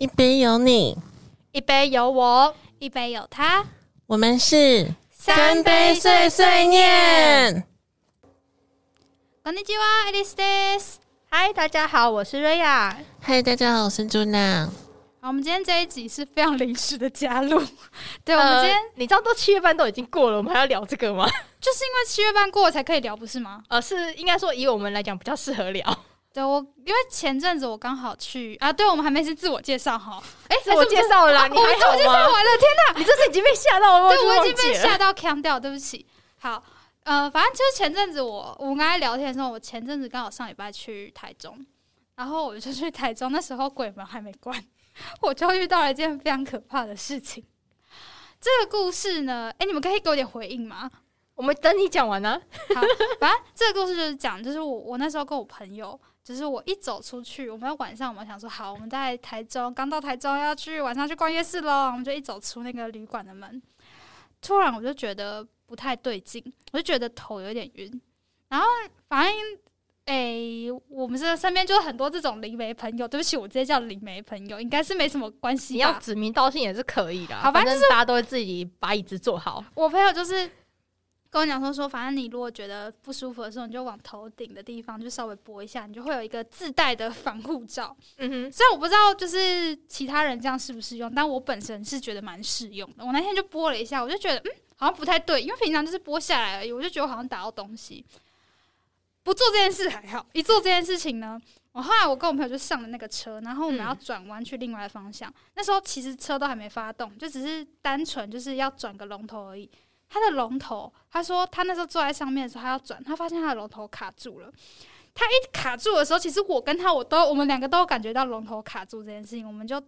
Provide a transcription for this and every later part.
一杯有你，一杯有我，一杯有他，我们是三杯碎碎念。こんにちは、アリスです。嗨，大家好，我是瑞亚。嗨，大家好，我是朱娜。好，我们今天这一集是非常临时的加入。对，我们今天你知道都七月半都已经过了，我们还要聊这个吗？就是因为七月半过了才可以聊，不是吗？呃，是应该说以我们来讲比较适合聊。 对我，因为前阵子我刚好去啊，对我们还没是自我介绍哈，哎，自我介绍了，你还自我介绍完了，天哪，你这是已经被吓到了，对我已经被吓到腔掉，对不起。好，呃，反正就是前阵子我我们刚才聊天的时候，我前阵子刚好上礼拜去台中，然后我就去台中，那时候鬼门还没关，我就遇到了一件非常可怕的事情。这个故事呢，哎，你们可以给我点回应吗？我们等你讲完呢。好，反正这个故事就是讲，就是我我那时候跟我朋友。就是我一走出去，我们要晚上，我们想说好，我们在台中，刚到台中要去晚上去逛夜市喽。我们就一走出那个旅馆的门，突然我就觉得不太对劲，我就觉得头有点晕。然后反正，诶，我们这身边就很多这种灵媒朋友，对不起，我直接叫灵媒朋友，应该是没什么关系。你要指名道姓也是可以的，好，反正大家都会自己把椅子坐好。我朋友就是。跟我讲说说，反正你如果觉得不舒服的时候，你就往头顶的地方就稍微拨一下，你就会有一个自带的防护罩。嗯哼，虽然我不知道就是其他人这样适不适用，但我本身是觉得蛮适用的。我那天就拨了一下，我就觉得嗯，好像不太对，因为平常就是拨下来而已，我就觉得好像打到东西。不做这件事还好，一做这件事情呢，我后来我跟我朋友就上了那个车，然后我们要转弯去另外的方向。那时候其实车都还没发动，就只是单纯就是要转个龙头而已。他的龙头，他说他那时候坐在上面的时候，他要转，他发现他的龙头卡住了。他一卡住的时候，其实我跟他我都我们两个都感觉到龙头卡住这件事情，我们就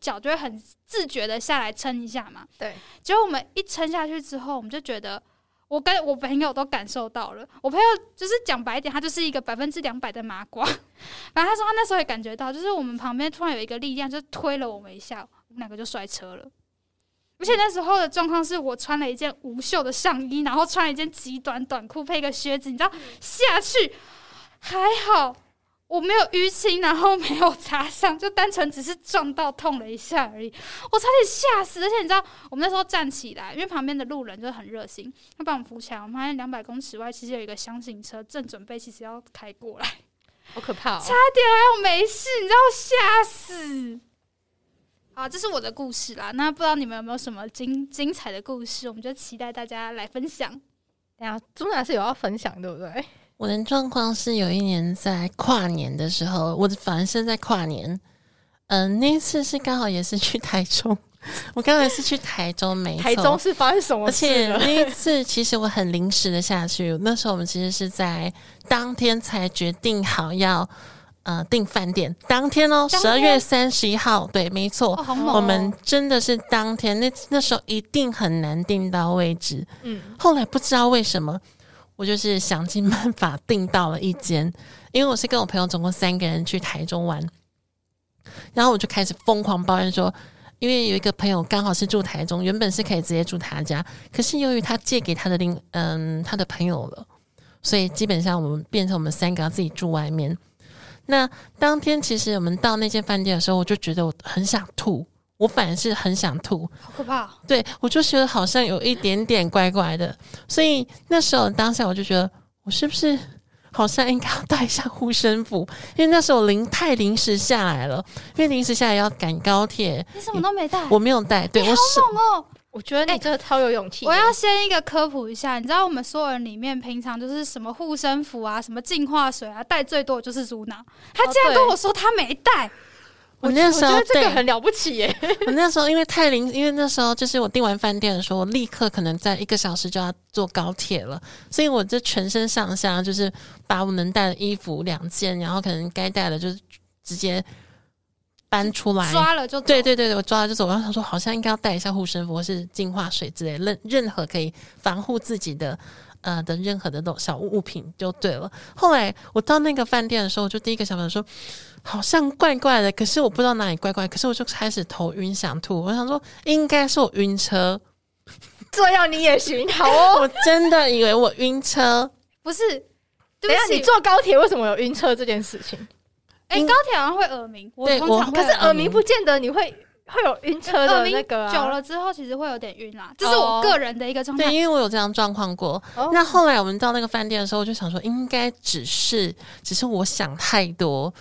脚就会很自觉的下来撑一下嘛。对，结果我们一撑下去之后，我们就觉得我跟我朋友都感受到了。我朋友就是讲白一点，他就是一个百分之两百的麻瓜。然后他说他那时候也感觉到，就是我们旁边突然有一个力量，就推了我们一下，我们两个就摔车了。而且那时候的状况是我穿了一件无袖的上衣，然后穿了一件极短短裤配一个靴子，你知道下去还好我没有淤青，然后没有擦伤，就单纯只是撞到痛了一下而已。我差点吓死！而且你知道我们那时候站起来，因为旁边的路人就很热心，他帮我们扶起来。我们发现两百公尺外其实有一个箱型车正准备，其实要开过来，好可怕！差点还有没事，你知道吓死。啊，这是我的故事啦。那不知道你们有没有什么精精彩的故事？我们就期待大家来分享。哎呀，朱娜是有要分享，对不对？我的状况是有一年在跨年的时候，我反正是在跨年。嗯，那一次是刚好也是去台中。我刚才是去台中，没台中是发生什么？而且 那一次其实我很临时的下去。那时候我们其实是在当天才决定好要。呃，订饭店当天哦，十二月三十一号，对，没错，我们真的是当天。那那时候一定很难订到位置，嗯，后来不知道为什么，我就是想尽办法订到了一间，因为我是跟我朋友总共三个人去台中玩，然后我就开始疯狂抱怨说，因为有一个朋友刚好是住台中，原本是可以直接住他家，可是由于他借给他的另嗯他的朋友了，所以基本上我们变成我们三个要自己住外面。那当天其实我们到那间饭店的时候，我就觉得我很想吐，我反而是很想吐，好可怕。对我就觉得好像有一点点怪怪的，所以那时候当下我就觉得我是不是好像应该要带一下护身符，因为那时候临太临时下来了，因为临时下来要赶高铁，你什么都没带，我没有带，对我好猛哦。我觉得你真的超有勇气。我要先一个科普一下，你知道我们所有人里面，平常就是什么护身符啊、什么净化水啊，带最多的就是朱娜。他竟然跟我说他没带，我那时候这个很了不起耶。我那时候因为太临，因为那时候就是我订完饭店的时候，我立刻可能在一个小时就要坐高铁了，所以我这全身上下就是把我能带的衣服两件，然后可能该带的就是直接。搬出来抓了就对对对对，我抓了就走。然后他说好像应该要带一下护身符或是净化水之类，任任何可以防护自己的呃的任何的那种小物物品就对了。后来我到那个饭店的时候，我就第一个想法说好像怪怪的，可是我不知道哪里怪怪，可是我就开始头晕想吐。我想说应该是我晕车，这样你也行好哦。我真的以为我晕车，不是？等下你坐高铁为什么有晕车这件事情？哎，高铁好像会耳鸣，我对通常可是耳鸣鸣不见得你会会有晕车的那个啊久了之后，其实会有点晕啦，这是我个人的一个状对，态。因为我有这样状况过。哦那后来我们到那个饭店的时候，我就想说，应该只是只是我想太多。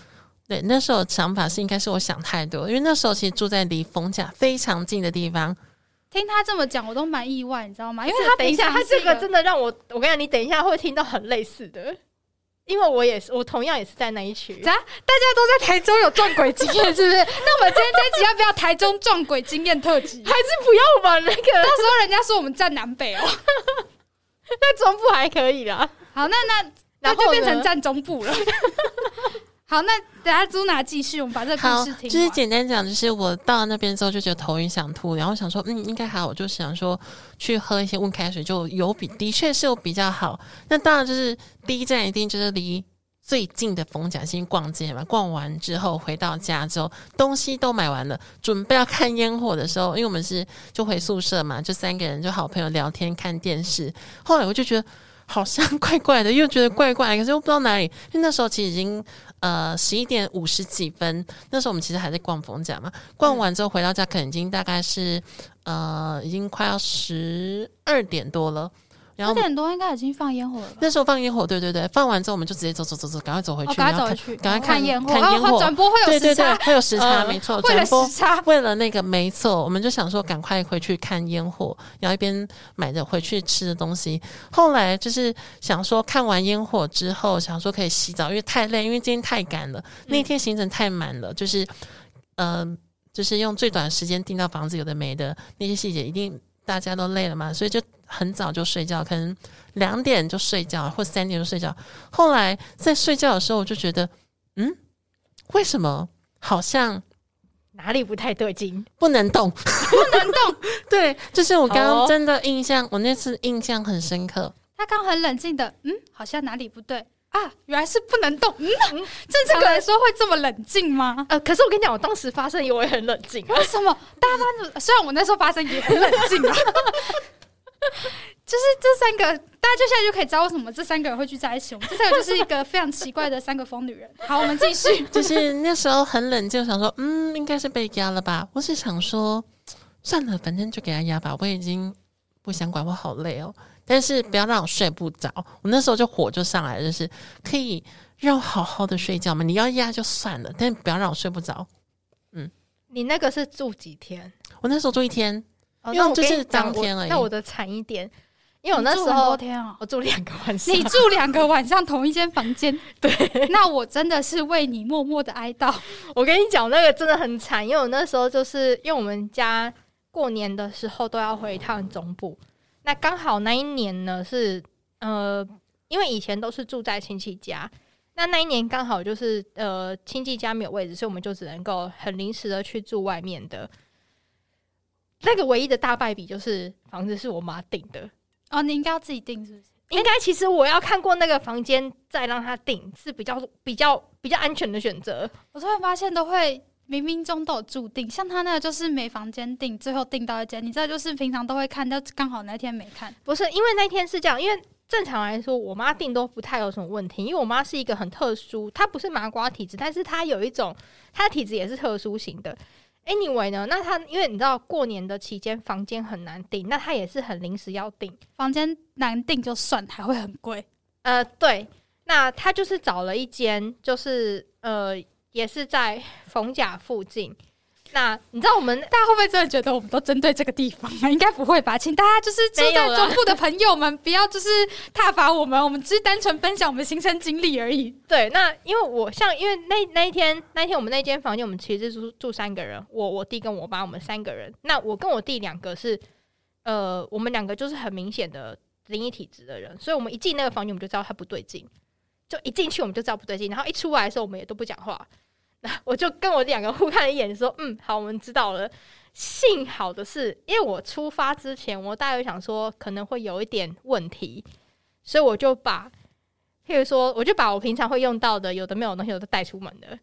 对，那时候想法是应该是我想太多，因为那时候其实住在离逢甲非常近的地方。听他这么讲，我都蛮意外，你知道吗？因为他等一下，他这个真的的让我，我跟你讲，你等一下会听到很类似的，因为我也是，我同样也是在那一区。大家都在台中有撞鬼经验，是不是？那我们今天这一集要不要台中撞鬼经验特辑？还是不要吧，那个到时候人家说我们站南北哦。那中部还可以啦。好，那那那就变成站中部了。好，那等下朱娜继续，我们把这个好故事，听。就是简单讲，就是我到了那边之后就觉得头晕想吐，然后想说，嗯，应该还好，我就想说去喝一些温开水，就有比的确是有比较好。那当然就是第一站一定就是离最近的逢甲先逛街嘛，逛完之后回到家之后，东西都买完了，准备要看烟火的时候，因为我们是就回宿舍嘛，就三个人就好朋友聊天看电视，后来我就觉得。好像怪怪的，又觉得怪怪的，可是又不知道哪里。因为那时候其实已经呃十一点五十几分，那时候我们其实还在逛逢甲嘛。逛完之后回到家，可能已经大概是呃已经快要十二点多了。然后九点多应该已经放烟火了吧？那时候放烟火，对对对，放完之后我们就直接走走走走，赶快走回哦，去，赶快走回去，赶快看烟火，看烟火。哦转播会有对对对时差，，会有时差，嗯没错，为了转播时差。为了那个没错，我们就想说赶快回去看烟火，然后一边买着回去吃的东西。后来就是想说看完烟火之后，想说可以洗澡，因为太累，因为今天太赶了，那天行程太满了，就是呃，就是用最短的时间订到房子，有的没的那些细节，一定大家都累了嘛，所以就很早就睡觉，可能两点就睡觉，或三点就睡觉。后来在睡觉的时候，我就觉得，嗯，为什么好像？哪里不太对劲？不能动，不能动。对，就是我刚哦刚真的印象，我那次印象很深刻。他刚很冷静的，嗯，好像哪里不对啊，原来是不能动。嗯，正常来说会这么冷静吗？呃，可是我跟你讲，我当时发生也我也很冷静啊。为什么？大家虽然我那时候发生也很冷静啊，就是这三个，大家就现在就可以知道为什么这三个人会聚在一起。我们这三个就是一个非常奇怪的三个疯女人。好，我们继续。就是那时候很冷静，我想说，嗯，应该是被压了吧。我是想说，算了，反正就给他压吧。我已经不想管，我好累哦。但是不要让我睡不着。我那时候就火就上来了，就是可以让我好好的睡觉嘛。你要压就算了，但不要让我睡不着。嗯你那个是住几天？我那时候住一天，哦因为就是当天而已那我的惨一点，因为我那时候天哦，我住两个晚上。你住两个晚上同一间房间，对，那我真的是为你默默的哀悼。我跟你讲，那个真的很惨，因为我那时候就是因为我们家过年的时候都要回一趟中部，那刚好那一年呢是呃，因为以前都是住在亲戚家，那那一年刚好就是呃亲戚家没有位置，所以我们就只能够很临时的去住外面的。那个唯一的大败笔就是房子是我妈订的，哦，你应该要自己订是不是？应该其实我要看过那个房间再让他订是比较比较比较安全的选择。我突然发现都会冥冥中都有注定，像他那个就是没房间订，最后订到一间，你知道就是平常都会看，但刚好那天没看。不是，因为那天是这样，因为正常来说，我妈订都不太有什么问题，因为我妈是一个很特殊，她不是麻瓜体质，但是她有一种，她的体质也是特殊型的。Anyway 呢，那她因为你知道过年的期间房间很难订，那她也是很临时要订。房间难订就算，还会很贵。呃，对，那她就是找了一间，就是呃，也是在逢甲附近。那你知道我们大家会不会真的觉得我们都针对这个地方啊？应该不会吧？请大家就是住在中部的朋友们，不要就是挞伐我们，我们只是单纯分享我们亲身经历而已。对，那因为我像因为那那一天那一天我们那间房间我们其实是住住三个人，我我弟跟我爸我们三个人。那我跟我弟两个是呃，我们两个就是很明显的灵异体质的人，所以我们一进那个房间我们就知道他不对劲，就一进去我们就知道不对劲，然后一出来的时候我们也都不讲话。那我就跟我两个互看了一眼，说：“嗯，好，我们知道了。”幸好的是，因为我出发之前，我大概想说可能会有一点问题，所以我就把譬如说，我就把我平常会用到的有的没有的东西我都带出门了，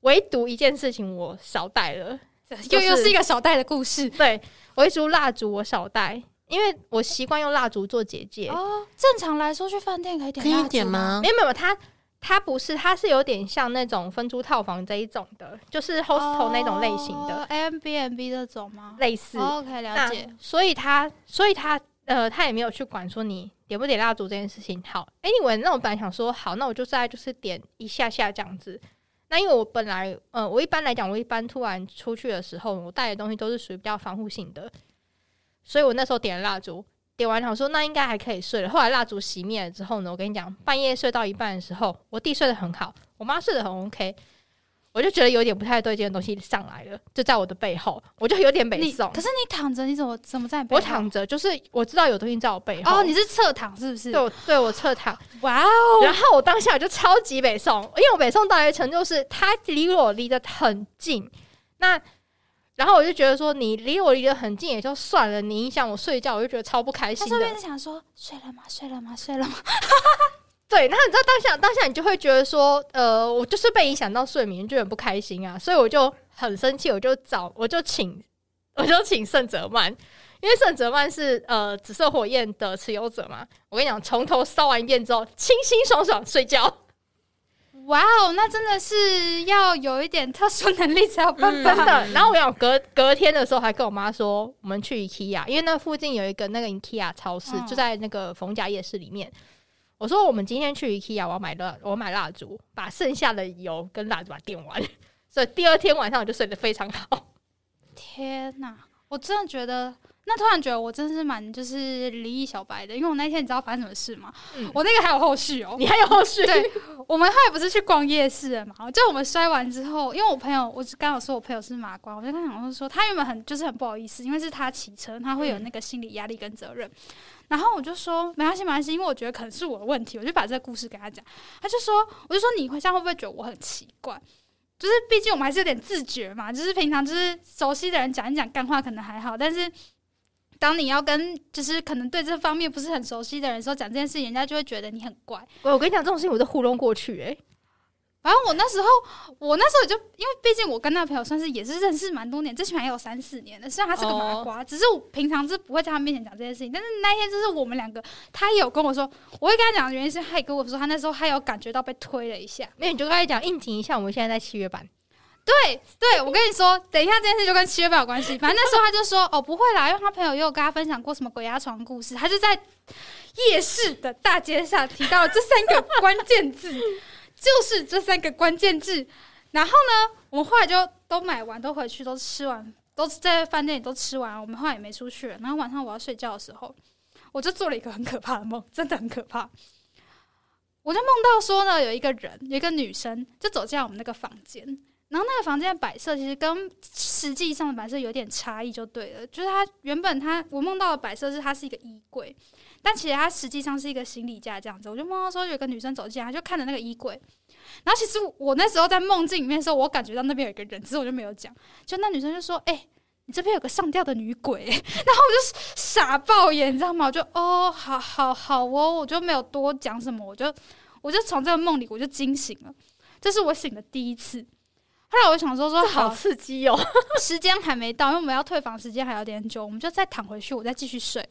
唯独一件事情我少带了，又又是一个少带的故事。对，唯独蜡烛我少带，因为我习惯用蜡烛做结界。哦。正常来说，去饭店可以点可以蜡烛点吗没？有没有，它它不是，它是有点像那种分租套房这一种的，就是 hostel 那种类型的 m b n b 这种吗？类似，OK，了解。所以他，所以他，呃，他也没有去管说你点不点蜡烛这件事情。好，Anyway，那我本来想说，好，那我就在就是点一下下这样子。那因为我本来，呃，我一般来讲，我一般突然出去的时候，我带的东西都是属于比较防护性的，所以我那时候点了蜡烛。点完，我说那应该还可以睡了。后来蜡烛熄灭了之后呢，我跟你讲，半夜睡到一半的时候，我弟睡得很好，我妈睡得很 OK，我就觉得有点不太对，劲的东西上来了，就在我的背后，我就有点没送。可是你躺着，你怎么怎么在？我躺着，就是我知道有东西在我背后。哦，你是侧躺是不是？对，对我侧躺。哇哦！然后我当下就超级北宋，因为我北宋到一程度是它离我离得很近，那。然后我就觉得说，你离我离得很近也就算了，你影响我睡觉，我就觉得超不开心的。他是想说，睡了吗？睡了吗？睡了吗？对，那你知道当下当下你就会觉得说，呃，我就是被影响到睡眠，就很不开心啊，所以我就很生气，我就找我就请 我就请圣泽曼，因为圣泽曼是呃紫色火焰的持有者嘛。我跟你讲，从头烧完一遍之后，清新爽爽睡觉。哇哦，那真的是要有一点特殊能力才有办法。真的，然后我有隔隔天的时候还跟我妈说，我们去 IKEA，因为那附近有一个那个 IKEA 超市，就在那个逢甲夜市里面。我说我们今天去 IKEA，我要买蜡，我买蜡烛，把剩下的油跟蜡烛把它点完。所以第二天晚上我就睡得非常好。天哪，我真的觉得。那突然觉得我真的是蛮就是离异小白的，因为我那天你知道发生什么事吗？我那个还有后续哦，你还有后续？对，我们后来不是去逛夜市了嘛？就我们摔完之后，因为我朋友，我刚好说我朋友是麻瓜，我就跟他讲说，他原本很就是很不好意思，因为是他骑车，他会有那个心理压力跟责任。然后我就说没关系，没关系，因为我觉得可能是我的问题，我就把这个故事给他讲。他就说，我就说你会这样会不会觉得我很奇怪？就是毕竟我们还是有点自觉嘛，就是平常就是熟悉的人讲一讲干话可能还好，但是。当你要跟就是可能对这方面不是很熟悉的人说讲这件事，人家就会觉得你很怪。我我跟你讲这种事情，我都糊弄过去诶。反正我那时候，我那时候就因为毕竟我跟那朋友算是也是认识蛮多年，最起码也有三四年的。虽然他是个麻瓜，只是我平常是不会在他面前讲这件事情。但是那天就是我们两个，他有跟我说，我会跟他讲的原因是，他也跟我说他那时候他有感觉到被推了一下。那你就跟他讲应景一下，我们现在在七月半。对对，我跟你说，等一下这件事就跟七月半有关系。反正那时候他就说：“ 哦，不会啦，因为他朋友也有跟他分享过什么鬼压床故事。”他就在夜市的大街上提到了这三个关键字，就是这三个关键字。然后呢，我们后来就都买完，都回去，都吃完，都在饭店里都吃完。我们后来也没出去。然后晚上我要睡觉的时候，我就做了一个很可怕的梦，真的很可怕。我就梦到说呢，有一个人，有一个女生，就走进来我们那个房间。然后那个房间的摆设其实跟实际上的摆设有点差异，就对了。就是它原本它我梦到的摆设是它是一个衣柜，但其实它实际上是一个行李架这样子。我就梦到说有个女生走进来，就看着那个衣柜。然后其实我那时候在梦境里面的时候，我感觉到那边有一个人，只是我就没有讲。就那女生就说：“哎，你这边有个上吊的女鬼。”然后我就傻爆眼，你知道吗？我就哦，好好好哦，我就没有多讲什么，我就我就从这个梦里我就惊醒了。这是我醒的第一次。后来我想说说好刺激哦，时间还没到，因为我们要退房，时间还有点久，我们就再躺回去，我再继续睡。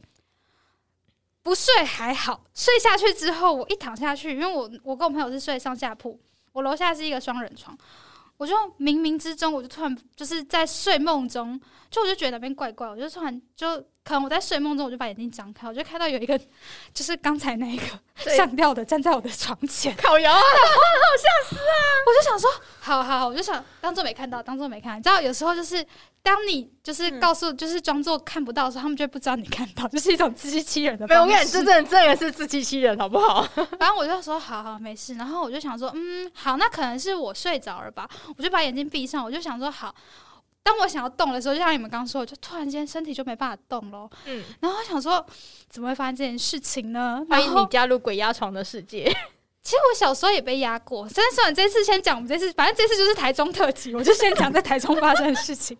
不睡还好，睡下去之后，我一躺下去，因为我我跟我朋友是睡上下铺，我楼下是一个双人床，我就冥冥之中，我就突然就是在睡梦中，就我就觉得那边怪怪，我就突然就。可能我在睡梦中，我就把眼睛张开，我就看到有一个，就是刚才那个上吊的站在我的床前，烤窑啊，好吓死啊！我就想说，好好好，我就想当做没看到，当做没看。你知道，有时候就是当你就是告诉，就是装作看不到的时候，他们就不知道你看到，就是一种自欺欺人的。没有，我跟你真正真的是自欺欺人，好不好？反正我就说，好好没事。然后我就想说，嗯，好，那可能是我睡着了吧？我就把眼睛闭上，我就想说，好。当我想要动的时候，就像你们刚刚说，就突然间身体就没办法动了。嗯，然后我想说，怎么会发生这件事情呢？欢迎你加入鬼压床的世界。其实我小时候也被压过，但是算了，这次先讲我们这次，反正这次就是台中特辑，我就先讲在台中发生的事情。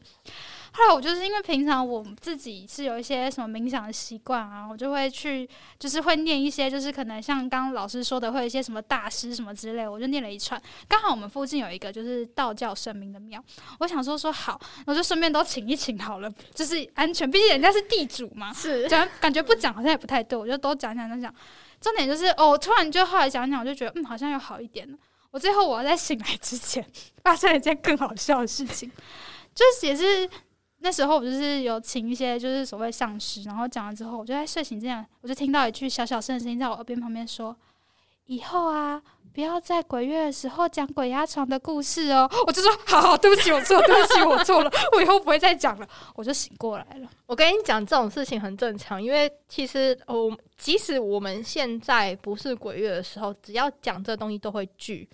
后来我就是因为平常我自己是有一些什么冥想的习惯啊，我就会去，就是会念一些，就是可能像刚刚老师说的，会有一些什么大师什么之类，我就念了一串。刚好我们附近有一个就是道教神明的庙，我想说说好，我就顺便都请一请好了，就是安全，毕竟人家是地主嘛。是，讲感觉不讲好像也不太对，我就都讲讲讲讲。重点就是哦，突然就后来想想，我就觉得嗯，好像有好一点了。我最后我要在醒来之前，发生了一件更好笑的事情，就是也是那时候我就是有请一些就是所谓上师，然后讲完之后，我就在睡醒之前，我就听到一句小小声的声音在我耳边旁边说：“以后啊。”不要在鬼月的时候讲鬼压床的故事哦！我就说好好，对不起，我错，对不起，我错了，我以后不会再讲了。我就醒过来了。我跟你讲，这种事情很正常，因为其实哦，即使我们现在不是鬼月的时候，只要讲这东西都会聚。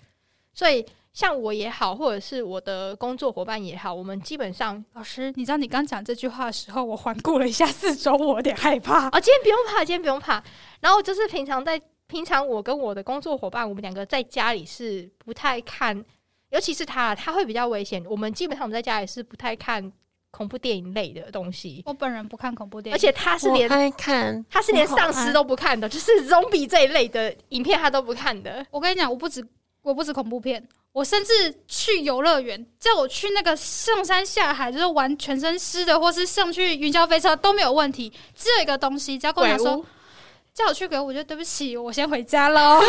所以像我也好，或者是我的工作伙伴也好，我们基本上，老师，你知道你刚讲这句话的时候，我环顾了一下四周，我有点害怕。哦，今天不用怕，今天不用怕。然后就是平常在。平常我跟我的工作伙伴，我们两个在家里是不太看，尤其是他，他会比较危险。我们基本上我们在家里是不太看恐怖电影类的东西。我本人不看恐怖电影，而且他是连看，他是连丧尸都不看的，就是 zombie 这一类的影片他都不看的。我跟你讲，我不止我不止恐怖片，我甚至去游乐园，叫我去那个上山下海，就是玩全身湿的，或是上去云霄飞车都没有问题。只有一个东西，只要跟我说。叫我去鬼屋我觉得对不起，我先回家喽。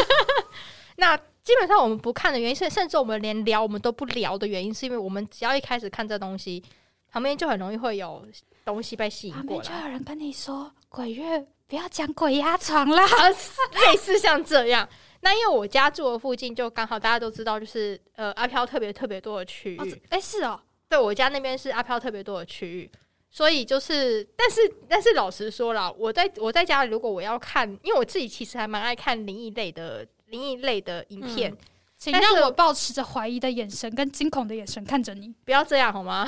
那基本上我们不看的原因是，甚至我们连聊我们都不聊的原因，是因为我们只要一开始看这东西，旁边就很容易会有东西被吸引过来。就有人跟你说鬼月不要讲鬼压床啦，类似像这样。那因为我家住的附近就刚好大家都知道，就是呃阿飘特别特别多的区域。哎，是哦，对我家那边是阿飘特别多的区域。所以就是，但是但是，老实说了，我在我在家里，如果我要看，因为我自己其实还蛮爱看灵异类的灵异类的影片，请让我保持着怀疑的眼神跟惊恐的眼神看着你，不要这样好吗？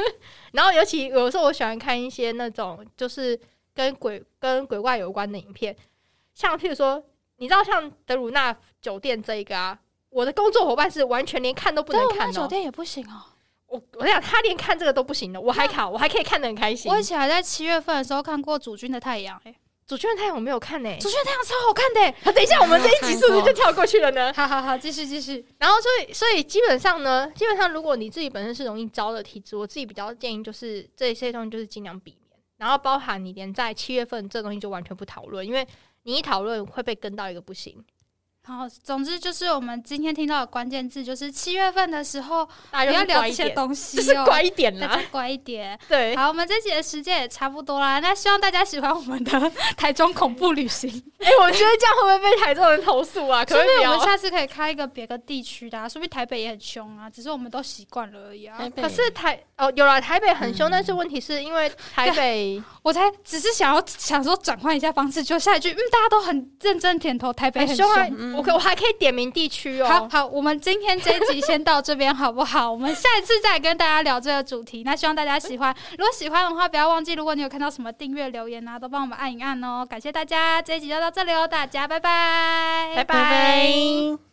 然后尤其有时候我喜欢看一些那种就是跟鬼跟鬼怪有关的影片，像譬如说，你知道像德鲁纳酒店这一个啊，我的工作伙伴是完全连看都不能看，酒店也不行哦。我我想他连看这个都不行的，我还考，我还可以看得很开心。我以前还在七月份的时候看过《主君的太阳》诶，《主君的太阳》我没有看呢，《主君的太阳》超好看的。好，等一下我们这一集是不是就跳过去了呢？好好好，继续继续。然后所以所以基本上呢，基本上如果你自己本身是容易招的体质，我自己比较建议就是这些东西就是尽量避免。然后包含你连在七月份这东西就完全不讨论，因为你一讨论会被跟到一个不行。好，总之就是我们今天听到的关键字就是七月份的时候不要聊一些东西，就是乖一点啦，乖一点。对，好，我们这集的时间也差不多啦。那希望大家喜欢我们的 台中恐怖旅行。哎，我觉得这样会不会被台中人投诉啊？可不我们下次可以开一个别个地区的，说不定台北也很凶啊，只是我们都习惯了而已啊。可是台哦，有了台北很凶，但是问题是因为台北，我才只是想要想说转换一下方式，就下一句，嗯，大家都很认真点头，台北很凶，我可我还可以点。名地区哦，好好，我们今天这一集先到这边好不好？我们下一次再跟大家聊这个主题。那希望大家喜欢，如果喜欢的话，不要忘记，如果你有看到什么订阅留言啊，都帮我们按一按哦。感谢大家，这一集就到这里哦，大家拜拜，拜拜。